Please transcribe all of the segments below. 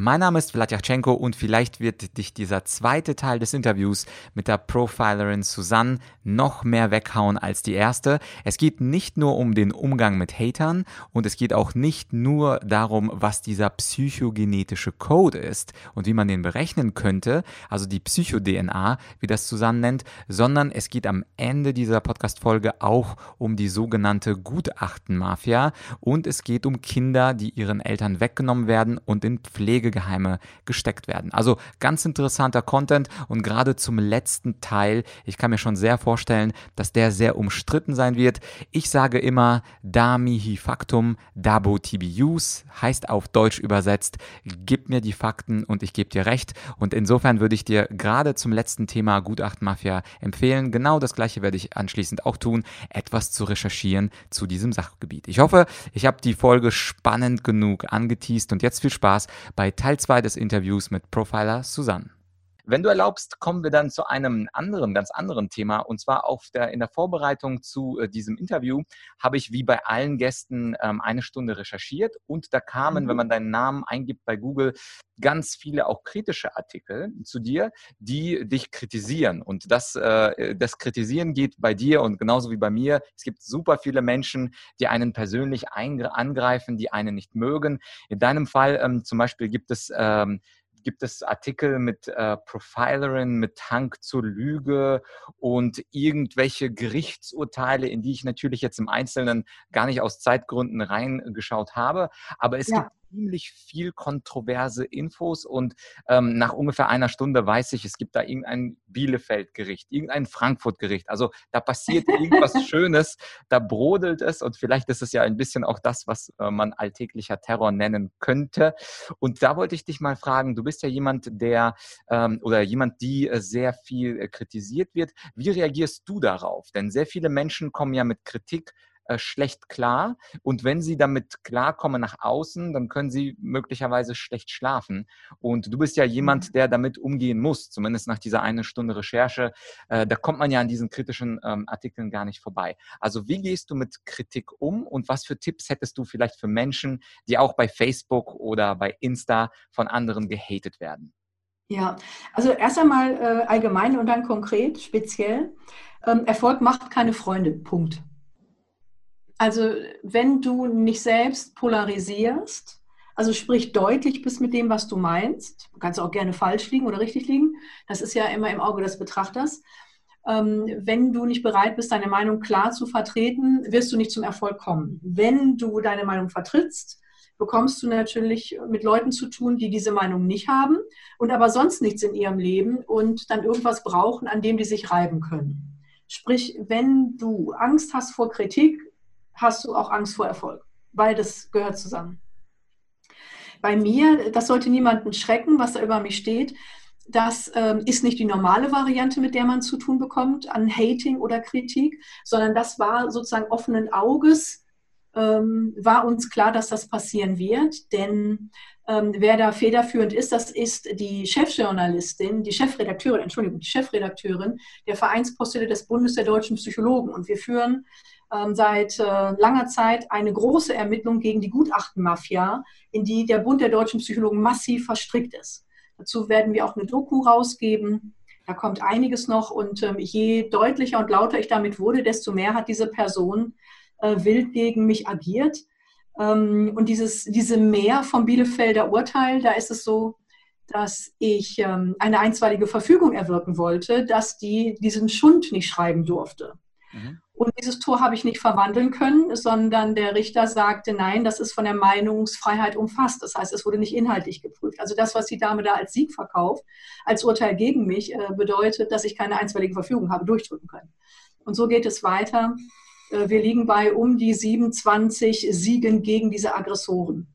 Mein Name ist Vladyachenko und vielleicht wird dich dieser zweite Teil des Interviews mit der Profilerin Susanne noch mehr weghauen als die erste. Es geht nicht nur um den Umgang mit Hatern und es geht auch nicht nur darum, was dieser psychogenetische Code ist und wie man den berechnen könnte, also die Psycho-DNA, wie das Susanne nennt, sondern es geht am Ende dieser Podcast-Folge auch um die sogenannte Gutachtenmafia und es geht um Kinder, die ihren Eltern weggenommen werden und in Pflege Pflegegeheime gesteckt werden. Also ganz interessanter Content und gerade zum letzten Teil, ich kann mir schon sehr vorstellen, dass der sehr umstritten sein wird. Ich sage immer, da mihi factum, dabo tibius, heißt auf Deutsch übersetzt, gib mir die Fakten und ich gebe dir recht. Und insofern würde ich dir gerade zum letzten Thema Gutachtenmafia empfehlen, genau das gleiche werde ich anschließend auch tun, etwas zu recherchieren zu diesem Sachgebiet. Ich hoffe, ich habe die Folge spannend genug angeteased und jetzt viel Spaß bei Teil 2 des Interviews mit Profiler Susanne. Wenn du erlaubst, kommen wir dann zu einem anderen, ganz anderen Thema. Und zwar auf der, in der Vorbereitung zu äh, diesem Interview habe ich wie bei allen Gästen ähm, eine Stunde recherchiert und da kamen, mhm. wenn man deinen Namen eingibt bei Google, ganz viele auch kritische Artikel zu dir, die dich kritisieren. Und das, äh, das Kritisieren geht bei dir und genauso wie bei mir. Es gibt super viele Menschen, die einen persönlich angreifen, die einen nicht mögen. In deinem Fall ähm, zum Beispiel gibt es ähm, gibt es Artikel mit äh, Profilerin, mit Hang zur Lüge und irgendwelche Gerichtsurteile, in die ich natürlich jetzt im Einzelnen gar nicht aus Zeitgründen reingeschaut habe. Aber es ja. gibt ziemlich viel kontroverse Infos und ähm, nach ungefähr einer Stunde weiß ich, es gibt da irgendein Bielefeld-Gericht, irgendein Frankfurt-Gericht. Also da passiert irgendwas Schönes, da brodelt es und vielleicht ist es ja ein bisschen auch das, was äh, man alltäglicher Terror nennen könnte. Und da wollte ich dich mal fragen, du bist ja jemand, der ähm, oder jemand, die äh, sehr viel äh, kritisiert wird. Wie reagierst du darauf? Denn sehr viele Menschen kommen ja mit Kritik äh, schlecht klar. Und wenn sie damit klarkommen nach außen, dann können sie möglicherweise schlecht schlafen. Und du bist ja jemand, mhm. der damit umgehen muss, zumindest nach dieser einen Stunde Recherche. Äh, da kommt man ja an diesen kritischen ähm, Artikeln gar nicht vorbei. Also wie gehst du mit Kritik um und was für Tipps hättest du vielleicht für Menschen, die auch bei Facebook oder bei Insta von anderen gehatet werden? Ja, also erst einmal äh, allgemein und dann konkret, speziell. Ähm, Erfolg macht keine Freunde. Punkt. Also wenn du nicht selbst polarisierst, also sprich deutlich bist mit dem, was du meinst, du kannst auch gerne falsch liegen oder richtig liegen, das ist ja immer im Auge des Betrachters. Ähm, wenn du nicht bereit bist, deine Meinung klar zu vertreten, wirst du nicht zum Erfolg kommen. Wenn du deine Meinung vertrittst, bekommst du natürlich mit Leuten zu tun, die diese Meinung nicht haben und aber sonst nichts in ihrem Leben und dann irgendwas brauchen, an dem die sich reiben können. Sprich, wenn du Angst hast vor Kritik, hast du auch Angst vor Erfolg. Beides gehört zusammen. Bei mir, das sollte niemanden schrecken, was da über mich steht. Das ähm, ist nicht die normale Variante, mit der man zu tun bekommt an Hating oder Kritik, sondern das war sozusagen offenen Auges, ähm, war uns klar, dass das passieren wird. Denn ähm, wer da federführend ist, das ist die Chefjournalistin, die Chefredakteurin, Entschuldigung, die Chefredakteurin der Vereinspostille des Bundes der deutschen Psychologen. Und wir führen seit äh, langer Zeit eine große Ermittlung gegen die Gutachtenmafia, in die der Bund der deutschen Psychologen massiv verstrickt ist. Dazu werden wir auch eine Doku rausgeben. Da kommt einiges noch und ähm, je deutlicher und lauter ich damit wurde, desto mehr hat diese Person äh, wild gegen mich agiert. Ähm, und dieses, diese Mehr vom Bielefelder Urteil, da ist es so, dass ich eine einstweilige Verfügung erwirken wollte, dass die diesen Schund nicht schreiben durfte. Mhm. Und dieses Tor habe ich nicht verwandeln können, sondern der Richter sagte, nein, das ist von der Meinungsfreiheit umfasst. Das heißt, es wurde nicht inhaltlich geprüft. Also das, was die Dame da als Sieg verkauft, als Urteil gegen mich, äh, bedeutet, dass ich keine einstweilige Verfügung habe durchdrücken können. Und so geht es weiter. Äh, wir liegen bei um die 27 Siegen gegen diese Aggressoren.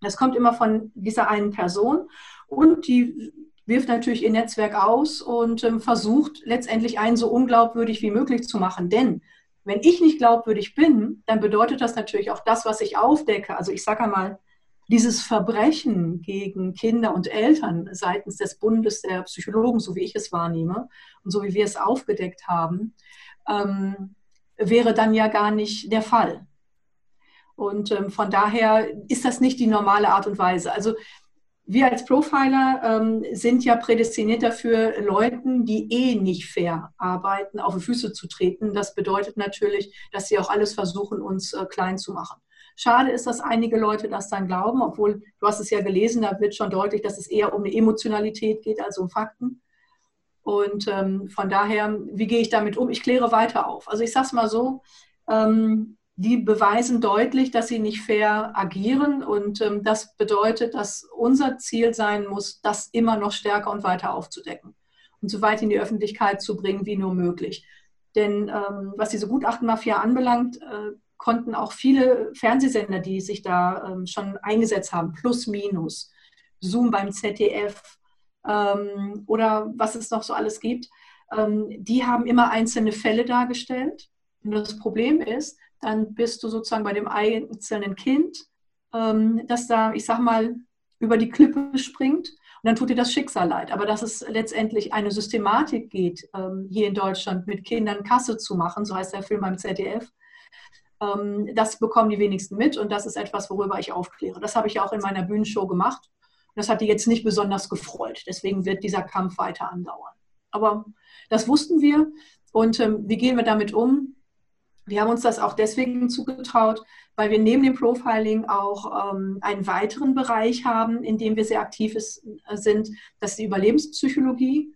Das kommt immer von dieser einen Person und die wirft natürlich ihr Netzwerk aus und ähm, versucht letztendlich einen so unglaubwürdig wie möglich zu machen. Denn wenn ich nicht glaubwürdig bin, dann bedeutet das natürlich auch das, was ich aufdecke. Also ich sage einmal, dieses Verbrechen gegen Kinder und Eltern seitens des Bundes der Psychologen, so wie ich es wahrnehme und so wie wir es aufgedeckt haben, ähm, wäre dann ja gar nicht der Fall. Und ähm, von daher ist das nicht die normale Art und Weise. Also wir als Profiler ähm, sind ja prädestiniert dafür, Leuten, die eh nicht fair arbeiten, auf die Füße zu treten. Das bedeutet natürlich, dass sie auch alles versuchen, uns äh, klein zu machen. Schade ist, dass einige Leute das dann glauben, obwohl du hast es ja gelesen, da wird schon deutlich, dass es eher um eine Emotionalität geht als um Fakten. Und ähm, von daher, wie gehe ich damit um? Ich kläre weiter auf. Also ich sage es mal so, ähm, die beweisen deutlich, dass sie nicht fair agieren. Und ähm, das bedeutet, dass unser Ziel sein muss, das immer noch stärker und weiter aufzudecken und so weit in die Öffentlichkeit zu bringen wie nur möglich. Denn ähm, was diese Gutachtenmafia anbelangt, äh, konnten auch viele Fernsehsender, die sich da ähm, schon eingesetzt haben, plus minus, Zoom beim ZDF ähm, oder was es noch so alles gibt, ähm, die haben immer einzelne Fälle dargestellt. Und das Problem ist, dann bist du sozusagen bei dem einzelnen Kind, ähm, das da, ich sag mal, über die Klippe springt und dann tut dir das Schicksal leid. Aber dass es letztendlich eine Systematik geht, ähm, hier in Deutschland mit Kindern Kasse zu machen, so heißt der Film beim ZDF, ähm, das bekommen die wenigsten mit und das ist etwas, worüber ich aufkläre. Das habe ich auch in meiner Bühnenshow gemacht. Das hat die jetzt nicht besonders gefreut. Deswegen wird dieser Kampf weiter andauern. Aber das wussten wir und ähm, wie gehen wir damit um? Wir haben uns das auch deswegen zugetraut, weil wir neben dem Profiling auch ähm, einen weiteren Bereich haben, in dem wir sehr aktiv ist, äh, sind. Das ist die Überlebenspsychologie.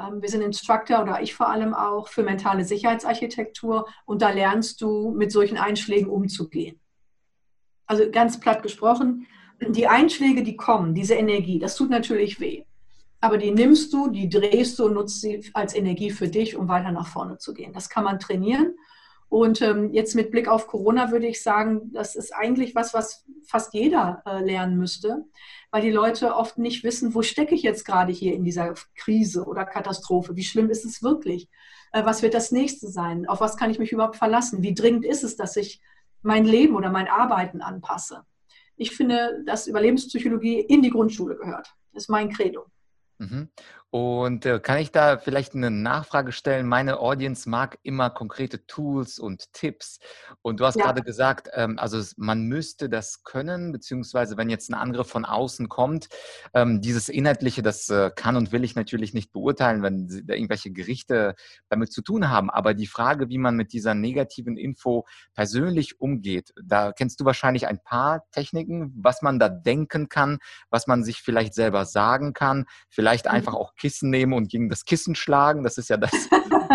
Ähm, wir sind Instructor oder ich vor allem auch für mentale Sicherheitsarchitektur und da lernst du mit solchen Einschlägen umzugehen. Also ganz platt gesprochen, die Einschläge, die kommen, diese Energie, das tut natürlich weh. Aber die nimmst du, die drehst du und nutzt sie als Energie für dich, um weiter nach vorne zu gehen. Das kann man trainieren. Und ähm, jetzt mit Blick auf Corona würde ich sagen, das ist eigentlich was, was fast jeder äh, lernen müsste weil die Leute oft nicht wissen, wo stecke ich jetzt gerade hier in dieser Krise oder Katastrophe? Wie schlimm ist es wirklich? Äh, was wird das nächste sein? Auf was kann ich mich überhaupt verlassen? Wie dringend ist es, dass ich mein Leben oder mein Arbeiten anpasse? Ich finde, dass Überlebenspsychologie in die Grundschule gehört. Das ist mein Credo. Mhm. Und äh, kann ich da vielleicht eine Nachfrage stellen? Meine Audience mag immer konkrete Tools und Tipps. Und du hast ja. gerade gesagt, ähm, also man müsste das können, beziehungsweise wenn jetzt ein Angriff von außen kommt, ähm, dieses Inhaltliche, das äh, kann und will ich natürlich nicht beurteilen, wenn da irgendwelche Gerichte damit zu tun haben. Aber die Frage, wie man mit dieser negativen Info persönlich umgeht, da kennst du wahrscheinlich ein paar Techniken, was man da denken kann, was man sich vielleicht selber sagen kann, vielleicht mhm. einfach auch Kissen nehmen und gegen das Kissen schlagen. Das ist ja das,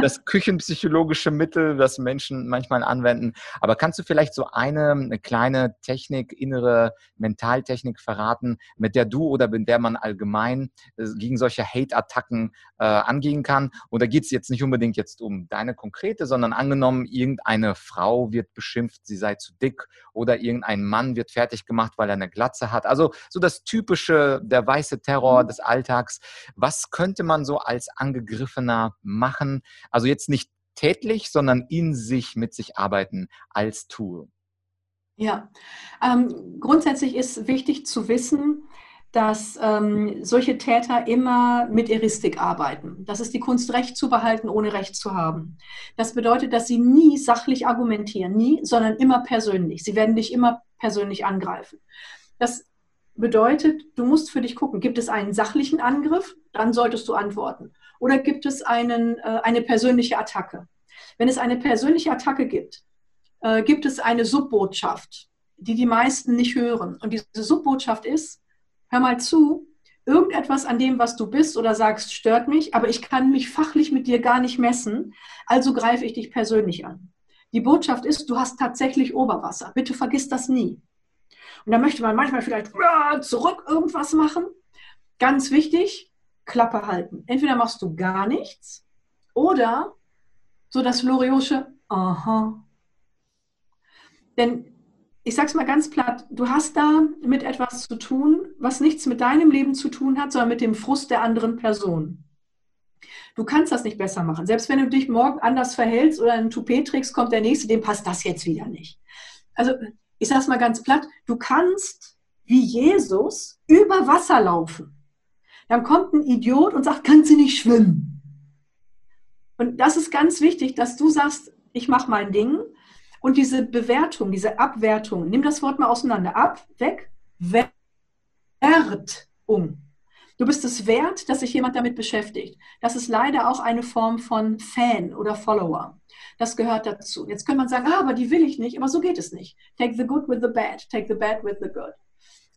das küchenpsychologische Mittel, das Menschen manchmal anwenden. Aber kannst du vielleicht so eine, eine kleine Technik, innere Mentaltechnik verraten, mit der du oder mit der man allgemein äh, gegen solche Hate-Attacken äh, angehen kann? Und da geht es jetzt nicht unbedingt jetzt um deine konkrete, sondern angenommen, irgendeine Frau wird beschimpft, sie sei zu dick oder irgendein Mann wird fertig gemacht, weil er eine Glatze hat. Also so das typische, der weiße Terror mhm. des Alltags. Was könnte man so als Angegriffener machen? Also jetzt nicht tätlich, sondern in sich, mit sich arbeiten als Tool. Ja, ähm, grundsätzlich ist wichtig zu wissen, dass ähm, solche Täter immer mit Eristik arbeiten. Das ist die Kunst, Recht zu behalten, ohne Recht zu haben. Das bedeutet, dass sie nie sachlich argumentieren, nie, sondern immer persönlich. Sie werden dich immer persönlich angreifen. Das bedeutet, du musst für dich gucken, gibt es einen sachlichen Angriff, dann solltest du antworten. Oder gibt es einen, äh, eine persönliche Attacke? Wenn es eine persönliche Attacke gibt, äh, gibt es eine Subbotschaft, die die meisten nicht hören. Und diese Subbotschaft ist, hör mal zu, irgendetwas an dem, was du bist oder sagst, stört mich, aber ich kann mich fachlich mit dir gar nicht messen, also greife ich dich persönlich an. Die Botschaft ist, du hast tatsächlich Oberwasser. Bitte vergiss das nie. Und da möchte man manchmal vielleicht zurück irgendwas machen. Ganz wichtig, Klappe halten. Entweder machst du gar nichts oder so das Loriosche, aha. Denn ich sage es mal ganz platt, du hast da mit etwas zu tun, was nichts mit deinem Leben zu tun hat, sondern mit dem Frust der anderen Person. Du kannst das nicht besser machen. Selbst wenn du dich morgen anders verhältst oder ein Toupet trägst, kommt der Nächste, dem passt das jetzt wieder nicht. Also ich sage es mal ganz platt, du kannst wie Jesus über Wasser laufen. Dann kommt ein Idiot und sagt, kannst du nicht schwimmen? Und das ist ganz wichtig, dass du sagst, ich mache mein Ding. Und diese Bewertung, diese Abwertung, nimm das Wort mal auseinander. Ab, weg, Wertung. Du bist es wert, dass sich jemand damit beschäftigt. Das ist leider auch eine Form von Fan oder Follower. Das gehört dazu. Jetzt könnte man sagen, ah, aber die will ich nicht, aber so geht es nicht. Take the good with the bad, take the bad with the good.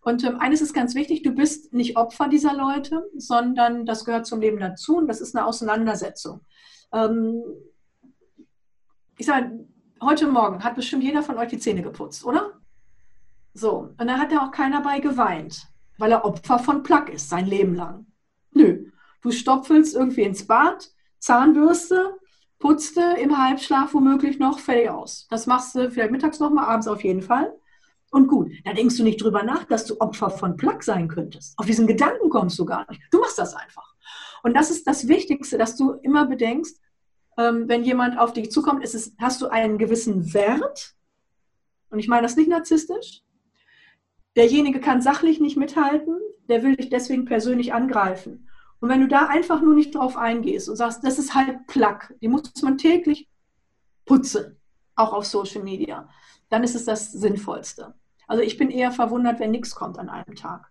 Und ähm, eines ist ganz wichtig, du bist nicht Opfer dieser Leute, sondern das gehört zum Leben dazu und das ist eine Auseinandersetzung. Ähm, ich sage, heute Morgen hat bestimmt jeder von euch die Zähne geputzt, oder? So, und da hat ja auch keiner bei geweint weil er Opfer von Plaque ist, sein Leben lang. Nö, du stopfelst irgendwie ins Bad, Zahnbürste, putzte im Halbschlaf womöglich noch, fertig aus. Das machst du vielleicht mittags nochmal, abends auf jeden Fall. Und gut, da denkst du nicht drüber nach, dass du Opfer von Plaque sein könntest. Auf diesen Gedanken kommst du gar nicht. Du machst das einfach. Und das ist das Wichtigste, dass du immer bedenkst, ähm, wenn jemand auf dich zukommt, ist es, hast du einen gewissen Wert. Und ich meine das nicht narzisstisch, derjenige kann sachlich nicht mithalten, der will dich deswegen persönlich angreifen. Und wenn du da einfach nur nicht drauf eingehst und sagst, das ist halt Plack, die muss man täglich putzen, auch auf Social Media, dann ist es das Sinnvollste. Also ich bin eher verwundert, wenn nichts kommt an einem Tag.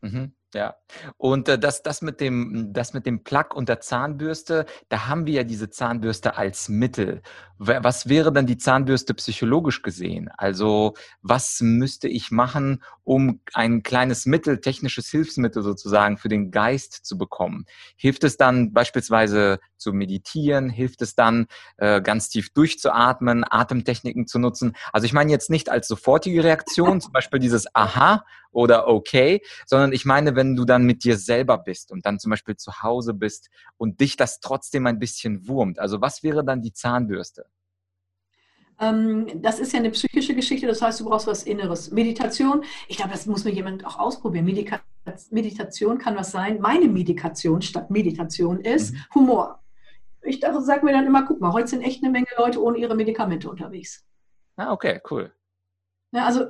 Mhm. Ja, und äh, das, das, mit dem, das mit dem Plug und der Zahnbürste, da haben wir ja diese Zahnbürste als Mittel. Was wäre dann die Zahnbürste psychologisch gesehen? Also was müsste ich machen, um ein kleines Mittel, technisches Hilfsmittel sozusagen für den Geist zu bekommen? Hilft es dann beispielsweise zu meditieren? Hilft es dann äh, ganz tief durchzuatmen, Atemtechniken zu nutzen? Also ich meine jetzt nicht als sofortige Reaktion, zum Beispiel dieses Aha oder Okay, sondern ich meine, wenn du dann mit dir selber bist und dann zum Beispiel zu Hause bist und dich das trotzdem ein bisschen wurmt. Also was wäre dann die Zahnbürste? Ähm, das ist ja eine psychische Geschichte, das heißt, du brauchst was Inneres. Meditation, ich glaube, das muss mir jemand auch ausprobieren. Medika Meditation kann was sein. Meine Medikation statt Meditation ist mhm. Humor. Ich sage mir dann immer, guck mal, heute sind echt eine Menge Leute ohne ihre Medikamente unterwegs. Ah, okay, cool. Ja, also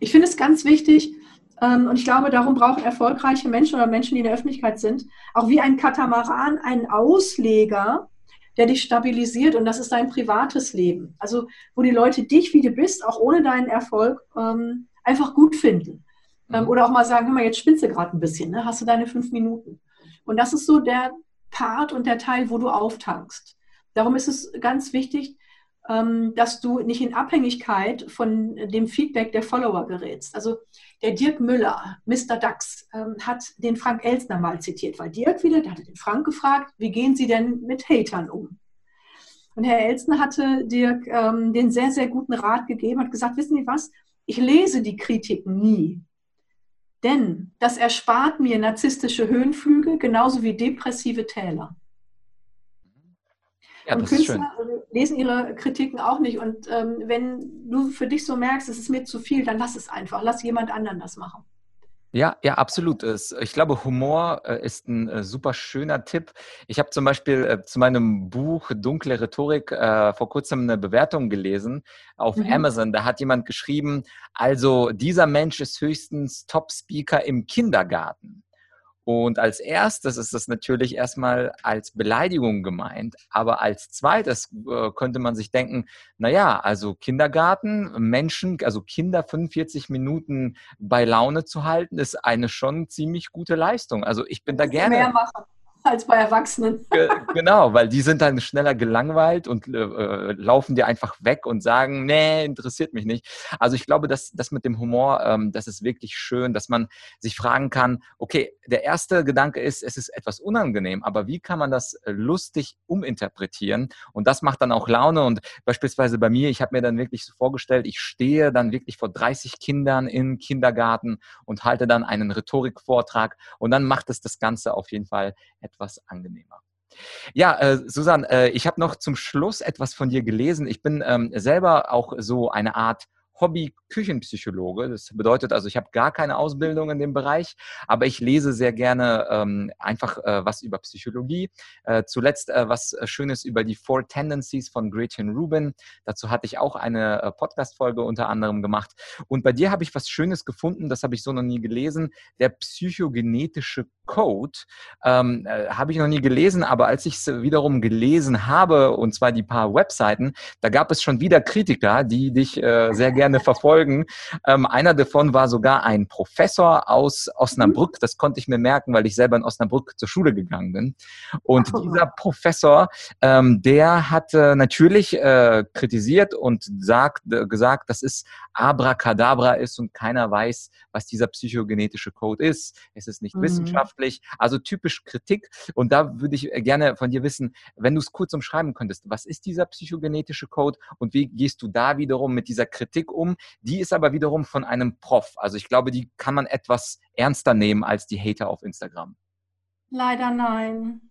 ich finde es ganz wichtig, ähm, und ich glaube, darum brauchen erfolgreiche Menschen oder Menschen, die in der Öffentlichkeit sind, auch wie ein Katamaran einen Ausleger, der dich stabilisiert und das ist dein privates Leben. Also wo die Leute dich, wie du bist, auch ohne deinen Erfolg ähm, einfach gut finden. Ähm, mhm. oder auch mal sagen, hör mal, jetzt du gerade ein bisschen, ne? hast du deine fünf Minuten. Und das ist so der Part und der Teil, wo du auftankst. Darum ist es ganz wichtig, dass du nicht in Abhängigkeit von dem Feedback der Follower gerätst. Also der Dirk Müller, Mr. Dax, ähm, hat den Frank Elsner mal zitiert, weil Dirk wieder, der hatte den Frank gefragt, wie gehen Sie denn mit Hatern um? Und Herr Elsner hatte Dirk ähm, den sehr, sehr guten Rat gegeben, hat gesagt, wissen Sie was, ich lese die Kritiken nie. Denn das erspart mir narzisstische Höhenflüge genauso wie depressive Täler. Ja, und Künstler lesen ihre Kritiken auch nicht. Und ähm, wenn du für dich so merkst, es ist mir zu viel, dann lass es einfach. Lass jemand anderen das machen. Ja, ja, absolut. Ich glaube, Humor äh, ist ein äh, super schöner Tipp. Ich habe zum Beispiel äh, zu meinem Buch Dunkle Rhetorik vor kurzem eine Bewertung gelesen auf mhm. Amazon. Da hat jemand geschrieben, also dieser Mensch ist höchstens Top-Speaker im Kindergarten. Und als erstes ist das natürlich erstmal als Beleidigung gemeint, aber als zweites äh, könnte man sich denken, naja, also Kindergarten, Menschen, also Kinder 45 Minuten bei Laune zu halten, ist eine schon ziemlich gute Leistung. Also ich bin da gerne. Mehr machen als bei Erwachsenen. genau, weil die sind dann schneller gelangweilt und äh, äh, laufen dir einfach weg und sagen, nee, interessiert mich nicht. Also ich glaube, dass das mit dem Humor, ähm, das ist wirklich schön, dass man sich fragen kann, okay, der erste Gedanke ist, es ist etwas unangenehm, aber wie kann man das lustig uminterpretieren? Und das macht dann auch Laune. Und beispielsweise bei mir, ich habe mir dann wirklich so vorgestellt, ich stehe dann wirklich vor 30 Kindern im Kindergarten und halte dann einen Rhetorikvortrag und dann macht es das Ganze auf jeden Fall etwas etwas angenehmer. Ja, äh, Susan, äh, ich habe noch zum Schluss etwas von dir gelesen. Ich bin ähm, selber auch so eine Art Hobby-Küchenpsychologe. Das bedeutet also, ich habe gar keine Ausbildung in dem Bereich, aber ich lese sehr gerne ähm, einfach äh, was über Psychologie. Äh, zuletzt äh, was Schönes über die Four Tendencies von Gretchen Rubin. Dazu hatte ich auch eine äh, Podcast-Folge unter anderem gemacht. Und bei dir habe ich was Schönes gefunden, das habe ich so noch nie gelesen, der psychogenetische Code. Ähm, äh, habe ich noch nie gelesen, aber als ich es wiederum gelesen habe, und zwar die paar Webseiten, da gab es schon wieder Kritiker, die dich äh, sehr gerne verfolgen. Ähm, einer davon war sogar ein Professor aus Osnabrück. Das konnte ich mir merken, weil ich selber in Osnabrück zur Schule gegangen bin. Und Ach, dieser Professor, ähm, der hat äh, natürlich äh, kritisiert und sagt, äh, gesagt, das ist Abracadabra ist und keiner weiß, was dieser psychogenetische Code ist. Es ist nicht mhm. wissenschaftlich, also typisch Kritik. Und da würde ich äh, gerne von dir wissen, wenn du es kurz umschreiben könntest, was ist dieser psychogenetische Code und wie gehst du da wiederum mit dieser Kritik um? Die ist aber wiederum von einem Prof. Also ich glaube, die kann man etwas ernster nehmen als die Hater auf Instagram. Leider nein.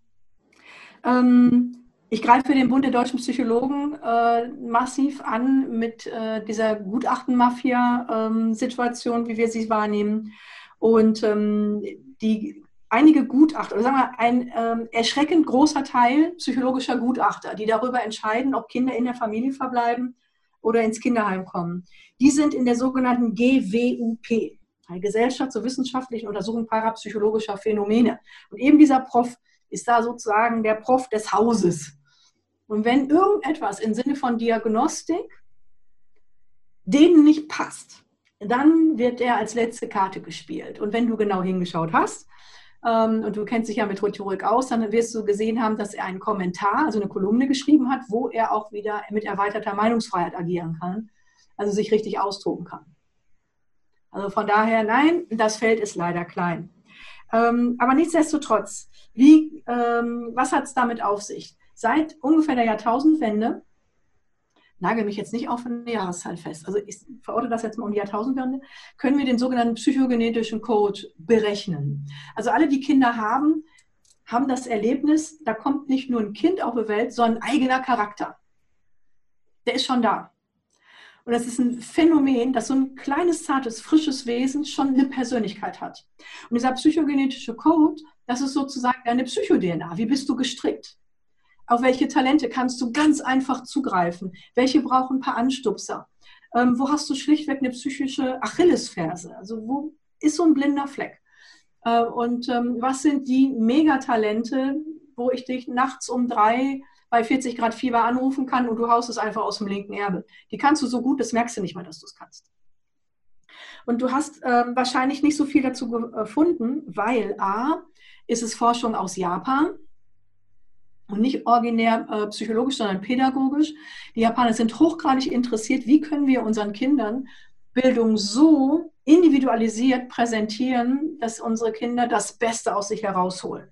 Ähm, ich greife den Bund der deutschen Psychologen äh, massiv an mit äh, dieser Gutachten-Mafia-Situation, ähm, wie wir sie wahrnehmen. Und ähm, die einige Gutachter, oder sagen wir ein ähm, erschreckend großer Teil psychologischer Gutachter, die darüber entscheiden, ob Kinder in der Familie verbleiben oder ins Kinderheim kommen, die sind in der sogenannten GWUP, Gesellschaft zur wissenschaftlichen Untersuchung parapsychologischer Phänomene. Und eben dieser Prof ist da sozusagen der Prof des Hauses. Und wenn irgendetwas im Sinne von Diagnostik denen nicht passt, dann wird er als letzte Karte gespielt. Und wenn du genau hingeschaut hast, und du kennst dich ja mit Rhetorik aus, dann wirst du gesehen haben, dass er einen Kommentar, also eine Kolumne geschrieben hat, wo er auch wieder mit erweiterter Meinungsfreiheit agieren kann, also sich richtig austoben kann. Also von daher, nein, das Feld ist leider klein. Ähm, aber nichtsdestotrotz, wie, ähm, was hat es damit auf sich? seit ungefähr der Jahrtausendwende, nagel mich jetzt nicht auf eine Jahreszahl fest, also ich verorte das jetzt mal um die Jahrtausendwende, können wir den sogenannten psychogenetischen Code berechnen. Also alle, die Kinder haben, haben das Erlebnis, da kommt nicht nur ein Kind auf die Welt, sondern ein eigener Charakter. Der ist schon da. Und das ist ein Phänomen, dass so ein kleines, zartes, frisches Wesen schon eine Persönlichkeit hat. Und dieser psychogenetische Code, das ist sozusagen deine Psycho-DNA. Wie bist du gestrickt? Auf welche Talente kannst du ganz einfach zugreifen? Welche brauchen ein paar Anstupser? Ähm, wo hast du schlichtweg eine psychische Achillesferse? Also wo ist so ein blinder Fleck? Äh, und ähm, was sind die Megatalente, wo ich dich nachts um drei bei 40 Grad Fieber anrufen kann und du haust es einfach aus dem linken Erbe? Die kannst du so gut, das merkst du nicht mal, dass du es kannst. Und du hast ähm, wahrscheinlich nicht so viel dazu gefunden, weil A, ist es Forschung aus Japan und nicht originär äh, psychologisch, sondern pädagogisch. Die Japaner sind hochgradig interessiert, wie können wir unseren Kindern Bildung so individualisiert präsentieren, dass unsere Kinder das Beste aus sich herausholen.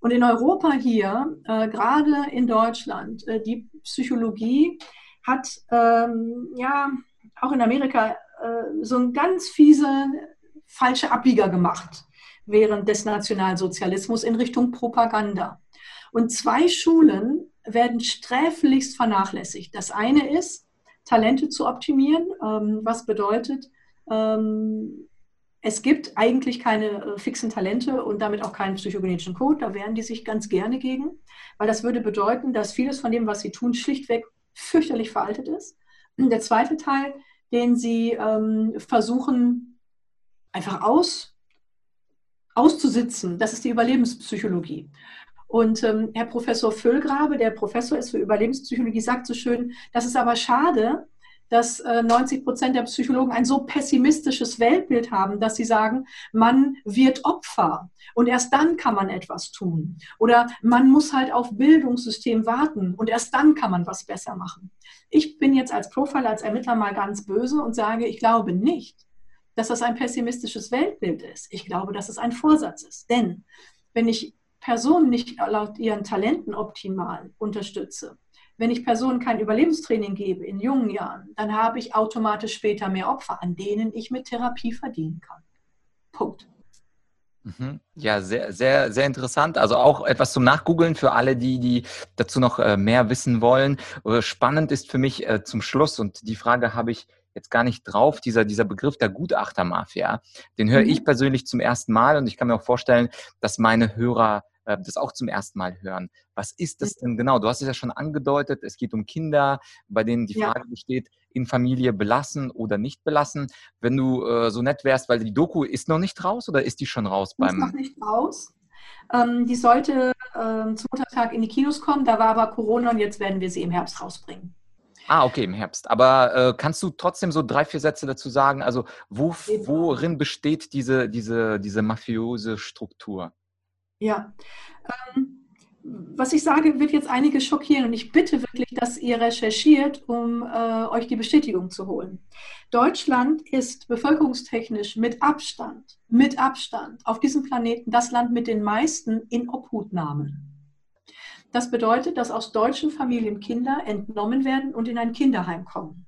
Und in Europa hier, äh, gerade in Deutschland, äh, die Psychologie hat ähm, ja auch in Amerika äh, so ein ganz fiese falsche Abbieger gemacht während des Nationalsozialismus in Richtung Propaganda. Und zwei Schulen werden sträflichst vernachlässigt. Das eine ist, Talente zu optimieren, ähm, was bedeutet, ähm, es gibt eigentlich keine äh, fixen Talente und damit auch keinen psychogenetischen Code. Da wehren die sich ganz gerne gegen, weil das würde bedeuten, dass vieles von dem, was sie tun, schlichtweg fürchterlich veraltet ist. Der zweite Teil, den sie ähm, versuchen einfach aus, auszusitzen, das ist die Überlebenspsychologie. Und ähm, Herr Professor Füllgrabe, der Professor ist für Überlebenspsychologie, sagt so schön, das ist aber schade, dass äh, 90 Prozent der Psychologen ein so pessimistisches Weltbild haben, dass sie sagen, man wird Opfer und erst dann kann man etwas tun. Oder man muss halt auf Bildungssystem warten und erst dann kann man was besser machen. Ich bin jetzt als Profiler, als Ermittler mal ganz böse und sage, ich glaube nicht, dass das ein pessimistisches Weltbild ist. Ich glaube, dass es ein Vorsatz ist. Denn wenn ich Personen nicht laut ihren Talenten optimal unterstütze, wenn ich Personen kein Überlebenstraining gebe in jungen Jahren, dann habe ich automatisch später mehr Opfer, an denen ich mit Therapie verdienen kann. Punkt. Mhm. Ja, sehr, sehr, sehr interessant. Also auch etwas zum Nachgoogeln für alle, die, die dazu noch äh, mehr wissen wollen. Äh, spannend ist für mich äh, zum Schluss, und die Frage habe ich jetzt gar nicht drauf, dieser, dieser Begriff der Gutachtermafia, den höre mhm. ich persönlich zum ersten Mal und ich kann mir auch vorstellen, dass meine Hörer das auch zum ersten Mal hören. Was ist das denn genau? Du hast es ja schon angedeutet, es geht um Kinder, bei denen die Frage ja. besteht, in Familie belassen oder nicht belassen. Wenn du äh, so nett wärst, weil die Doku ist noch nicht raus oder ist die schon raus? Beim ist noch nicht raus. Ähm, die sollte ähm, zum Muttertag in die Kinos kommen, da war aber Corona und jetzt werden wir sie im Herbst rausbringen. Ah, okay, im Herbst. Aber äh, kannst du trotzdem so drei, vier Sätze dazu sagen? Also, wo, worin besteht diese, diese, diese mafiose Struktur? Ja. Ähm, was ich sage, wird jetzt einige schockieren und ich bitte wirklich, dass ihr recherchiert, um äh, euch die Bestätigung zu holen. Deutschland ist bevölkerungstechnisch mit Abstand, mit Abstand auf diesem Planeten das Land mit den meisten in Obhutnahmen. Das bedeutet, dass aus deutschen Familien Kinder entnommen werden und in ein Kinderheim kommen.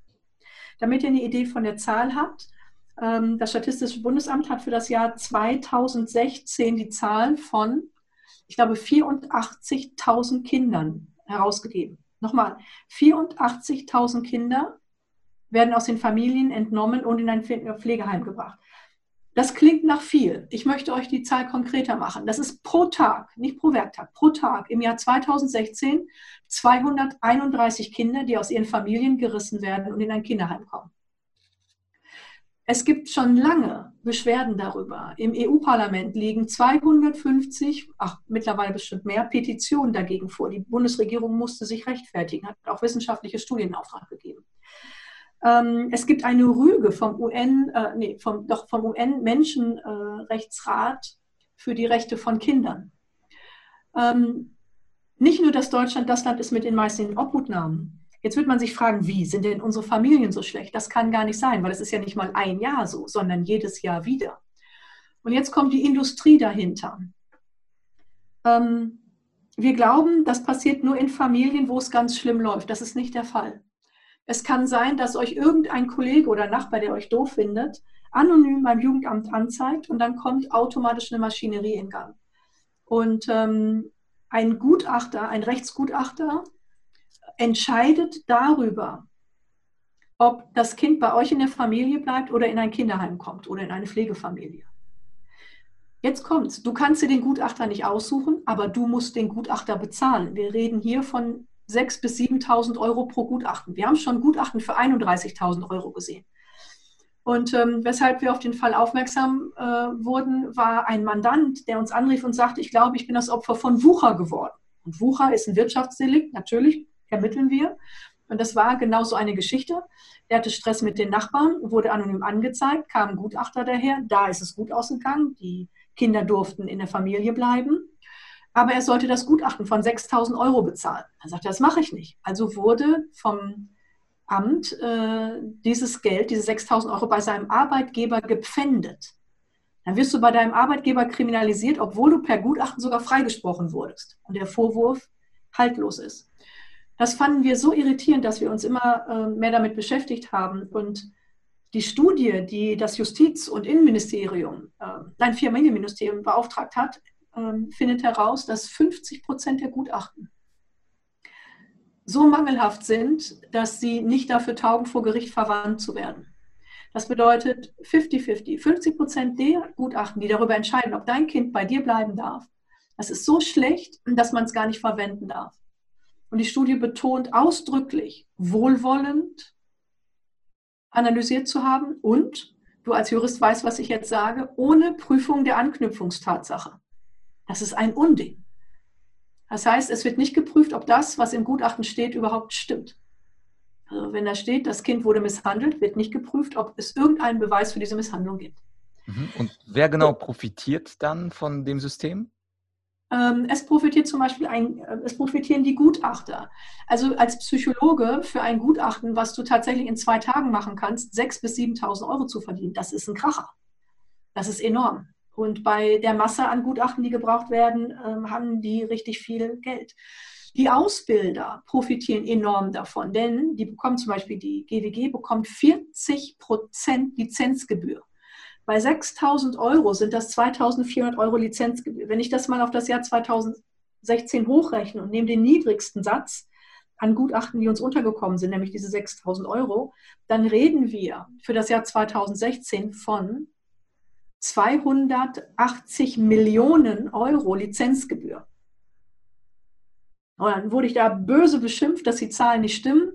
Damit ihr eine Idee von der Zahl habt, das Statistische Bundesamt hat für das Jahr 2016 die Zahl von ich glaube, 84.000 Kindern herausgegeben. Nochmal, 84.000 Kinder werden aus den Familien entnommen und in ein Pflegeheim gebracht. Das klingt nach viel. Ich möchte euch die Zahl konkreter machen. Das ist pro Tag, nicht pro Werktag, pro Tag im Jahr 2016 231 Kinder, die aus ihren Familien gerissen werden und in ein Kinderheim kommen. Es gibt schon lange Beschwerden darüber. Im EU-Parlament liegen 250, ach mittlerweile bestimmt mehr, Petitionen dagegen vor. Die Bundesregierung musste sich rechtfertigen, hat auch wissenschaftliche Studien in Auftrag gegeben. Ähm, es gibt eine Rüge vom UN, äh, nee, vom, doch vom UN-Menschenrechtsrat für die Rechte von Kindern. Ähm, nicht nur, dass Deutschland das Land ist mit den meisten Obhutnahmen, Jetzt wird man sich fragen, wie sind denn unsere Familien so schlecht? Das kann gar nicht sein, weil es ist ja nicht mal ein Jahr so, sondern jedes Jahr wieder. Und jetzt kommt die Industrie dahinter. Ähm, wir glauben, das passiert nur in Familien, wo es ganz schlimm läuft. Das ist nicht der Fall. Es kann sein, dass euch irgendein Kollege oder Nachbar, der euch doof findet, anonym beim Jugendamt anzeigt und dann kommt automatisch eine Maschinerie in Gang. Und ähm, ein Gutachter, ein Rechtsgutachter, entscheidet darüber, ob das Kind bei euch in der Familie bleibt oder in ein Kinderheim kommt oder in eine Pflegefamilie. Jetzt kommt's. Du kannst dir den Gutachter nicht aussuchen, aber du musst den Gutachter bezahlen. Wir reden hier von 6.000 bis 7.000 Euro pro Gutachten. Wir haben schon Gutachten für 31.000 Euro gesehen. Und ähm, weshalb wir auf den Fall aufmerksam äh, wurden, war ein Mandant, der uns anrief und sagte, ich glaube, ich bin das Opfer von Wucher geworden. Und Wucher ist ein Wirtschaftsdelikt, natürlich ermitteln wir. Und das war genau so eine Geschichte. Er hatte Stress mit den Nachbarn, wurde anonym angezeigt, kam ein Gutachter daher. Da ist es gut ausgegangen. Die Kinder durften in der Familie bleiben. Aber er sollte das Gutachten von 6000 Euro bezahlen. Er sagte, das mache ich nicht. Also wurde vom Amt äh, dieses Geld, diese 6000 Euro bei seinem Arbeitgeber gepfändet. Dann wirst du bei deinem Arbeitgeber kriminalisiert, obwohl du per Gutachten sogar freigesprochen wurdest und der Vorwurf haltlos ist. Das fanden wir so irritierend, dass wir uns immer äh, mehr damit beschäftigt haben. Und die Studie, die das Justiz- und Innenministerium, äh, nein, Familienministerium beauftragt hat, äh, findet heraus, dass 50 Prozent der Gutachten so mangelhaft sind, dass sie nicht dafür taugen, vor Gericht verwandt zu werden. Das bedeutet 50-50. 50 Prozent der Gutachten, die darüber entscheiden, ob dein Kind bei dir bleiben darf, das ist so schlecht, dass man es gar nicht verwenden darf. Und die Studie betont ausdrücklich, wohlwollend analysiert zu haben und, du als Jurist weißt, was ich jetzt sage, ohne Prüfung der Anknüpfungstatsache. Das ist ein Unding. Das heißt, es wird nicht geprüft, ob das, was im Gutachten steht, überhaupt stimmt. Also wenn da steht, das Kind wurde misshandelt, wird nicht geprüft, ob es irgendeinen Beweis für diese Misshandlung gibt. Mhm. Und wer genau profitiert dann von dem System? Ähm, es profitiert zum Beispiel ein, äh, es profitieren die Gutachter. Also als Psychologe für ein Gutachten, was du tatsächlich in zwei Tagen machen kannst, 6.000 bis 7.000 Euro zu verdienen, das ist ein Kracher. Das ist enorm. Und bei der Masse an Gutachten, die gebraucht werden, ähm, haben die richtig viel Geld. Die Ausbilder profitieren enorm davon, denn die bekommen zum Beispiel, die GWG bekommt 40 Prozent Lizenzgebühr. Bei 6.000 Euro sind das 2.400 Euro Lizenzgebühr. Wenn ich das mal auf das Jahr 2016 hochrechne und nehme den niedrigsten Satz an Gutachten, die uns untergekommen sind, nämlich diese 6.000 Euro, dann reden wir für das Jahr 2016 von 280 Millionen Euro Lizenzgebühr. Und dann wurde ich da böse beschimpft, dass die Zahlen nicht stimmen.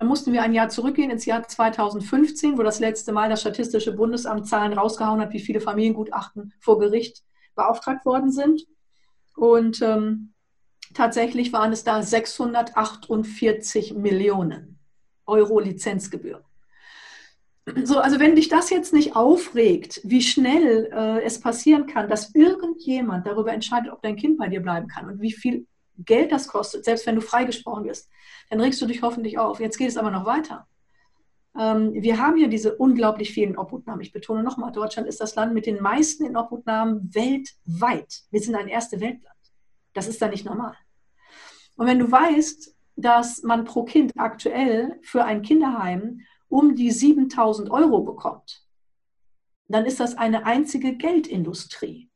Dann mussten wir ein Jahr zurückgehen ins Jahr 2015, wo das letzte Mal das Statistische Bundesamt Zahlen rausgehauen hat, wie viele Familiengutachten vor Gericht beauftragt worden sind. Und ähm, tatsächlich waren es da 648 Millionen Euro Lizenzgebühr. So, also wenn dich das jetzt nicht aufregt, wie schnell äh, es passieren kann, dass irgendjemand darüber entscheidet, ob dein Kind bei dir bleiben kann und wie viel Geld das kostet, selbst wenn du freigesprochen wirst, dann regst du dich hoffentlich auf. Jetzt geht es aber noch weiter. Ähm, wir haben hier diese unglaublich vielen Obhutnahmen. Ich betone nochmal, Deutschland ist das Land mit den meisten in Obhutnahmen weltweit. Wir sind ein erste Weltland. Das ist da nicht normal. Und wenn du weißt, dass man pro Kind aktuell für ein Kinderheim um die 7000 Euro bekommt, dann ist das eine einzige Geldindustrie.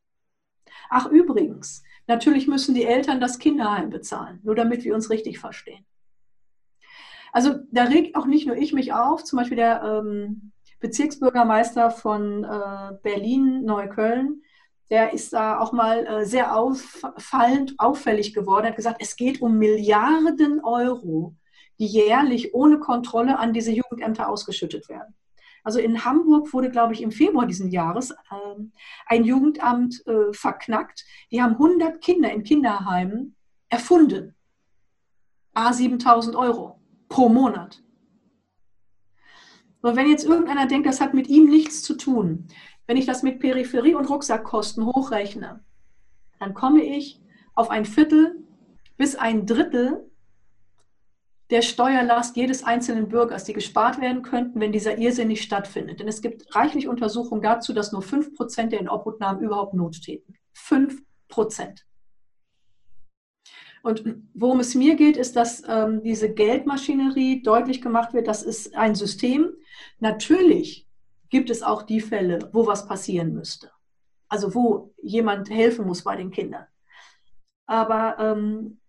Ach übrigens, natürlich müssen die Eltern das Kinderheim bezahlen, nur damit wir uns richtig verstehen. Also da regt auch nicht nur ich mich auf, zum Beispiel der ähm, Bezirksbürgermeister von äh, Berlin-Neukölln, der ist da auch mal äh, sehr auffallend, auffällig geworden, hat gesagt, es geht um Milliarden Euro, die jährlich ohne Kontrolle an diese Jugendämter ausgeschüttet werden. Also in Hamburg wurde, glaube ich, im Februar diesen Jahres äh, ein Jugendamt äh, verknackt. Die haben 100 Kinder in Kinderheimen erfunden. A 7000 Euro pro Monat. Und wenn jetzt irgendeiner denkt, das hat mit ihm nichts zu tun, wenn ich das mit Peripherie- und Rucksackkosten hochrechne, dann komme ich auf ein Viertel bis ein Drittel der Steuerlast jedes einzelnen Bürgers, die gespart werden könnten, wenn dieser Irrsinn nicht stattfindet. Denn es gibt reichlich Untersuchungen dazu, dass nur 5% der Inobhutnahmen überhaupt Not täten. 5%. Und worum es mir geht, ist, dass ähm, diese Geldmaschinerie deutlich gemacht wird, das ist ein System. Natürlich gibt es auch die Fälle, wo was passieren müsste. Also wo jemand helfen muss bei den Kindern. Aber ähm,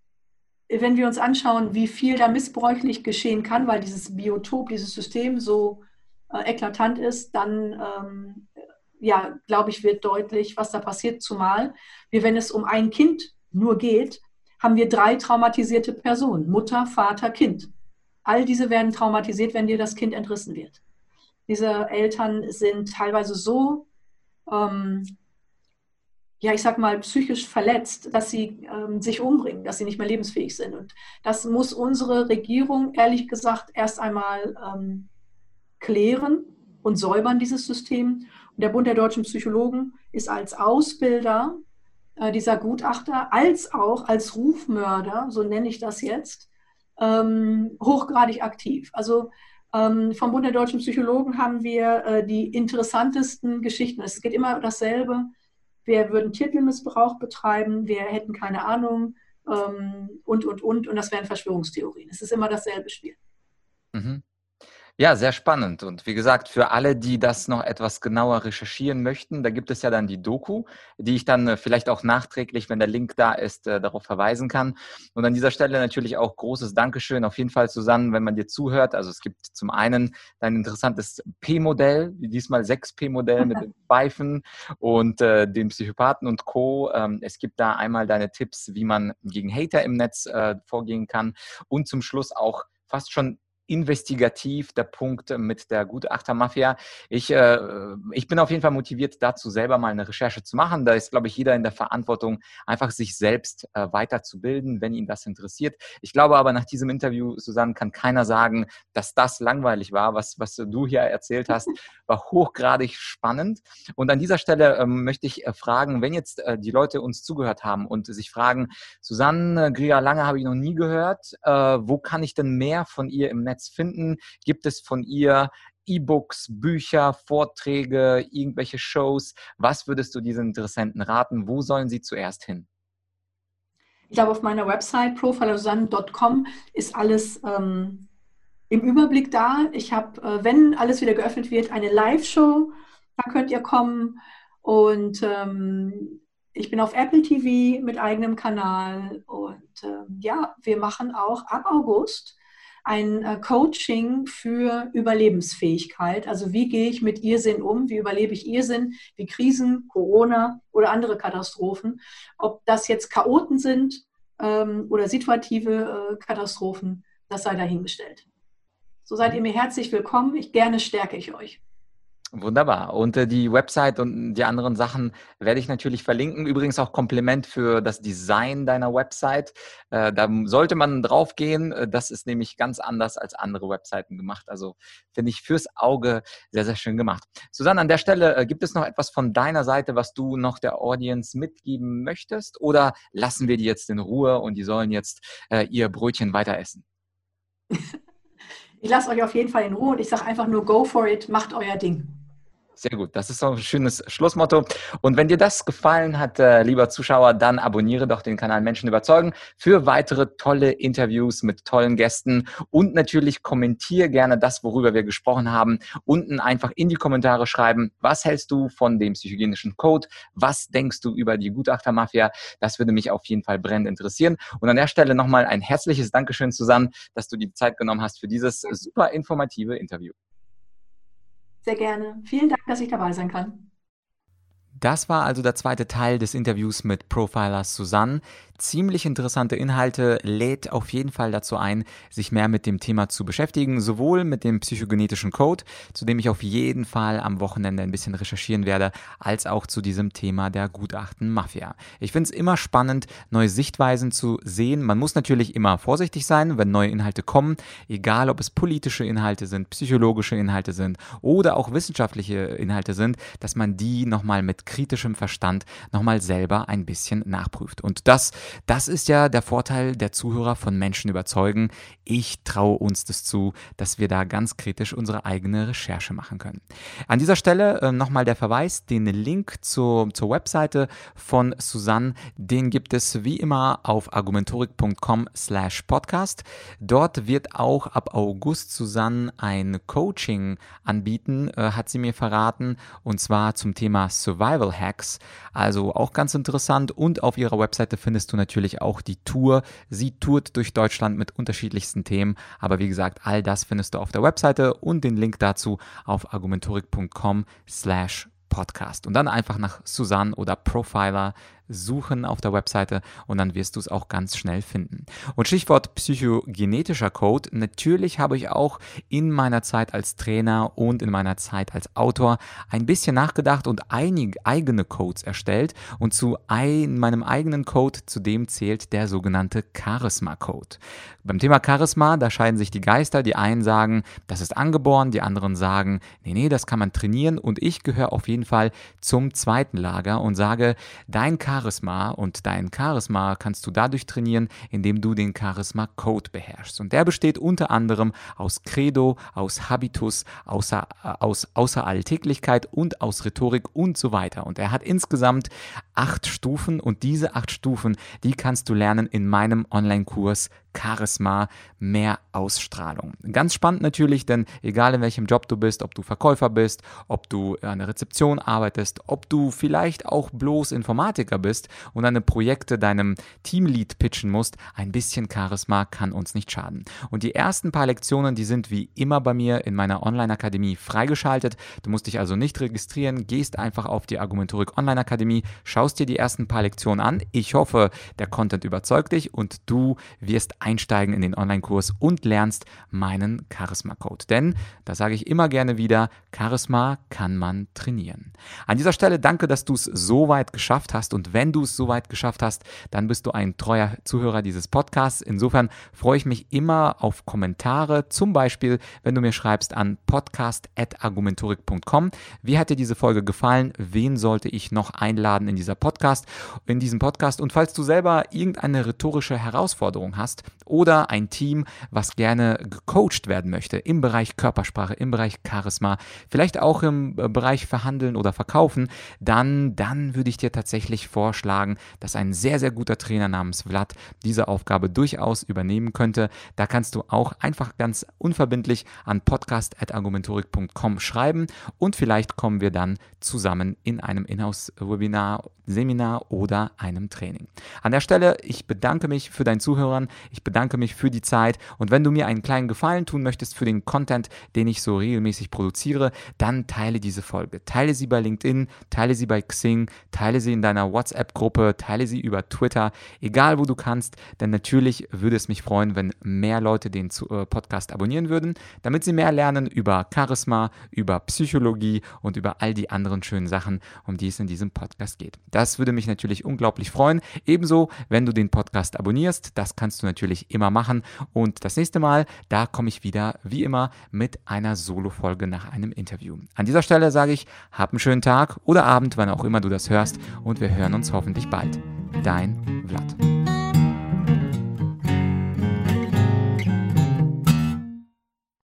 wenn wir uns anschauen, wie viel da missbräuchlich geschehen kann, weil dieses Biotop, dieses System so äh, eklatant ist, dann, ähm, ja, glaube ich, wird deutlich, was da passiert. Zumal wir, wenn es um ein Kind nur geht, haben wir drei traumatisierte Personen, Mutter, Vater, Kind. All diese werden traumatisiert, wenn dir das Kind entrissen wird. Diese Eltern sind teilweise so, ähm, ja, ich sag mal, psychisch verletzt, dass sie ähm, sich umbringen, dass sie nicht mehr lebensfähig sind. Und das muss unsere Regierung, ehrlich gesagt, erst einmal ähm, klären und säubern, dieses System. Und der Bund der deutschen Psychologen ist als Ausbilder äh, dieser Gutachter als auch als Rufmörder, so nenne ich das jetzt, ähm, hochgradig aktiv. Also ähm, vom Bund der deutschen Psychologen haben wir äh, die interessantesten Geschichten. Es geht immer dasselbe. Wir würden Titelmissbrauch betreiben, wir hätten keine Ahnung ähm, und, und, und. Und das wären Verschwörungstheorien. Es ist immer dasselbe Spiel. Mhm. Ja, sehr spannend. Und wie gesagt, für alle, die das noch etwas genauer recherchieren möchten, da gibt es ja dann die Doku, die ich dann äh, vielleicht auch nachträglich, wenn der Link da ist, äh, darauf verweisen kann. Und an dieser Stelle natürlich auch großes Dankeschön auf jeden Fall, Susanne, wenn man dir zuhört. Also es gibt zum einen dein interessantes P-Modell, diesmal 6P-Modell mit den Pfeifen und äh, den Psychopathen und Co. Ähm, es gibt da einmal deine Tipps, wie man gegen Hater im Netz äh, vorgehen kann und zum Schluss auch fast schon investigativ der Punkt mit der Gutachtermafia. Ich, äh, ich bin auf jeden Fall motiviert, dazu selber mal eine Recherche zu machen. Da ist, glaube ich, jeder in der Verantwortung, einfach sich selbst äh, weiterzubilden, wenn ihn das interessiert. Ich glaube aber, nach diesem Interview, Susanne, kann keiner sagen, dass das langweilig war. Was, was du hier erzählt hast, war hochgradig spannend. Und an dieser Stelle ähm, möchte ich äh, fragen, wenn jetzt äh, die Leute uns zugehört haben und sich fragen, Susanne Grier Lange habe ich noch nie gehört, äh, wo kann ich denn mehr von ihr im Netz Netz finden? Gibt es von ihr E-Books, Bücher, Vorträge, irgendwelche Shows? Was würdest du diesen Interessenten raten? Wo sollen sie zuerst hin? Ich glaube, auf meiner Website profilesusanne.com ist alles ähm, im Überblick da. Ich habe, äh, wenn alles wieder geöffnet wird, eine Live-Show Da könnt ihr kommen. Und ähm, ich bin auf Apple TV mit eigenem Kanal. Und äh, ja, wir machen auch ab August ein äh, Coaching für Überlebensfähigkeit. Also wie gehe ich mit Irrsinn um? Wie überlebe ich Irrsinn? Wie Krisen, Corona oder andere Katastrophen? Ob das jetzt Chaoten sind ähm, oder situative äh, Katastrophen, das sei dahingestellt. So seid ihr mir herzlich willkommen. Ich gerne stärke ich euch. Wunderbar. Und äh, die Website und die anderen Sachen werde ich natürlich verlinken. Übrigens auch Kompliment für das Design deiner Website. Äh, da sollte man drauf gehen. Äh, das ist nämlich ganz anders als andere Webseiten gemacht. Also finde ich fürs Auge sehr, sehr schön gemacht. Susanne, an der Stelle, äh, gibt es noch etwas von deiner Seite, was du noch der Audience mitgeben möchtest? Oder lassen wir die jetzt in Ruhe und die sollen jetzt äh, ihr Brötchen weiter essen? Ich lasse euch auf jeden Fall in Ruhe und ich sage einfach nur, go for it, macht euer Ding. Sehr gut, das ist so ein schönes Schlussmotto. Und wenn dir das gefallen hat, äh, lieber Zuschauer, dann abonniere doch den Kanal Menschen überzeugen für weitere tolle Interviews mit tollen Gästen und natürlich kommentiere gerne das, worüber wir gesprochen haben. Unten einfach in die Kommentare schreiben, was hältst du von dem psychogenischen Code? Was denkst du über die Gutachtermafia? Das würde mich auf jeden Fall brennend interessieren. Und an der Stelle nochmal ein herzliches Dankeschön, Susanne, dass du die Zeit genommen hast für dieses super informative Interview. Sehr gerne. Vielen Dank, dass ich dabei sein kann. Das war also der zweite Teil des Interviews mit Profiler Susanne. Ziemlich interessante Inhalte, lädt auf jeden Fall dazu ein, sich mehr mit dem Thema zu beschäftigen, sowohl mit dem psychogenetischen Code, zu dem ich auf jeden Fall am Wochenende ein bisschen recherchieren werde, als auch zu diesem Thema der Gutachten Mafia. Ich finde es immer spannend, neue Sichtweisen zu sehen. Man muss natürlich immer vorsichtig sein, wenn neue Inhalte kommen, egal ob es politische Inhalte sind, psychologische Inhalte sind oder auch wissenschaftliche Inhalte sind, dass man die nochmal mit kritischem Verstand nochmal selber ein bisschen nachprüft. Und das, das ist ja der Vorteil der Zuhörer von Menschen überzeugen. Ich traue uns das zu, dass wir da ganz kritisch unsere eigene Recherche machen können. An dieser Stelle äh, nochmal der Verweis, den Link zur, zur Webseite von Susanne, den gibt es wie immer auf argumentorik.com slash podcast. Dort wird auch ab August Susanne ein Coaching anbieten, äh, hat sie mir verraten, und zwar zum Thema Survival Survival Hacks. Also auch ganz interessant. Und auf ihrer Webseite findest du natürlich auch die Tour. Sie tourt durch Deutschland mit unterschiedlichsten Themen. Aber wie gesagt, all das findest du auf der Webseite und den Link dazu auf argumentorik.com slash Podcast. Und dann einfach nach Susanne oder Profiler suchen auf der Webseite und dann wirst du es auch ganz schnell finden. Und Stichwort psychogenetischer Code. Natürlich habe ich auch in meiner Zeit als Trainer und in meiner Zeit als Autor ein bisschen nachgedacht und einige eigene Codes erstellt. Und zu ein, meinem eigenen Code, zu dem zählt der sogenannte Charisma-Code. Beim Thema Charisma, da scheiden sich die Geister. Die einen sagen, das ist angeboren, die anderen sagen, nee, nee, das kann man trainieren. Und ich gehöre auf jeden Fall zum zweiten Lager und sage, dein Charisma Charisma und dein Charisma kannst du dadurch trainieren, indem du den Charisma Code beherrschst. Und der besteht unter anderem aus Credo, aus Habitus, außer, äh, aus, außer Alltäglichkeit und aus Rhetorik und so weiter. Und er hat insgesamt acht Stufen und diese acht Stufen, die kannst du lernen in meinem Online-Kurs Charisma, mehr Ausstrahlung. Ganz spannend natürlich, denn egal in welchem Job du bist, ob du Verkäufer bist, ob du an der Rezeption arbeitest, ob du vielleicht auch bloß Informatiker bist und deine Projekte deinem Teamlead pitchen musst, ein bisschen Charisma kann uns nicht schaden. Und die ersten paar Lektionen, die sind wie immer bei mir in meiner Online-Akademie freigeschaltet. Du musst dich also nicht registrieren, gehst einfach auf die Argumentorik Online-Akademie, schaust dir die ersten paar Lektionen an. Ich hoffe, der Content überzeugt dich und du wirst einsteigen in den Online-Kurs und lernst meinen Charisma-Code. Denn, das sage ich immer gerne wieder, Charisma kann man trainieren. An dieser Stelle danke, dass du es so weit geschafft hast und wenn du es so weit geschafft hast, dann bist du ein treuer Zuhörer dieses Podcasts. Insofern freue ich mich immer auf Kommentare, zum Beispiel, wenn du mir schreibst an podcast.argumentorik.com. Wie hat dir diese Folge gefallen? Wen sollte ich noch einladen in dieser Podcast, in diesem Podcast? Und falls du selber irgendeine rhetorische Herausforderung hast, oder ein Team, was gerne gecoacht werden möchte im Bereich Körpersprache, im Bereich Charisma, vielleicht auch im äh, Bereich Verhandeln oder Verkaufen, dann, dann würde ich dir tatsächlich vorstellen, vorschlagen, dass ein sehr, sehr guter Trainer namens Vlad diese Aufgabe durchaus übernehmen könnte. Da kannst du auch einfach ganz unverbindlich an podcast.argumentorik.com schreiben und vielleicht kommen wir dann zusammen in einem Inhouse-Webinar, Seminar oder einem Training. An der Stelle, ich bedanke mich für dein Zuhören, ich bedanke mich für die Zeit und wenn du mir einen kleinen Gefallen tun möchtest für den Content, den ich so regelmäßig produziere, dann teile diese Folge. Teile sie bei LinkedIn, teile sie bei Xing, teile sie in deiner WhatsApp-Gruppe, teile sie über Twitter, egal wo du kannst, denn natürlich würde es mich freuen, wenn mehr Leute den äh, Podcast abonnieren würden, damit sie mehr lernen über Charisma, über Psychologie und über all die anderen schönen Sachen, um die es in diesem Podcast geht. Das würde mich natürlich unglaublich freuen. Ebenso, wenn du den Podcast abonnierst, das kannst du natürlich immer machen. Und das nächste Mal, da komme ich wieder, wie immer, mit einer Solo-Folge nach einem Interview. An dieser Stelle sage ich, hab einen schönen Tag oder Abend, wann auch immer du das hörst und wir hören uns hoffentlich bald. Dein Vlad.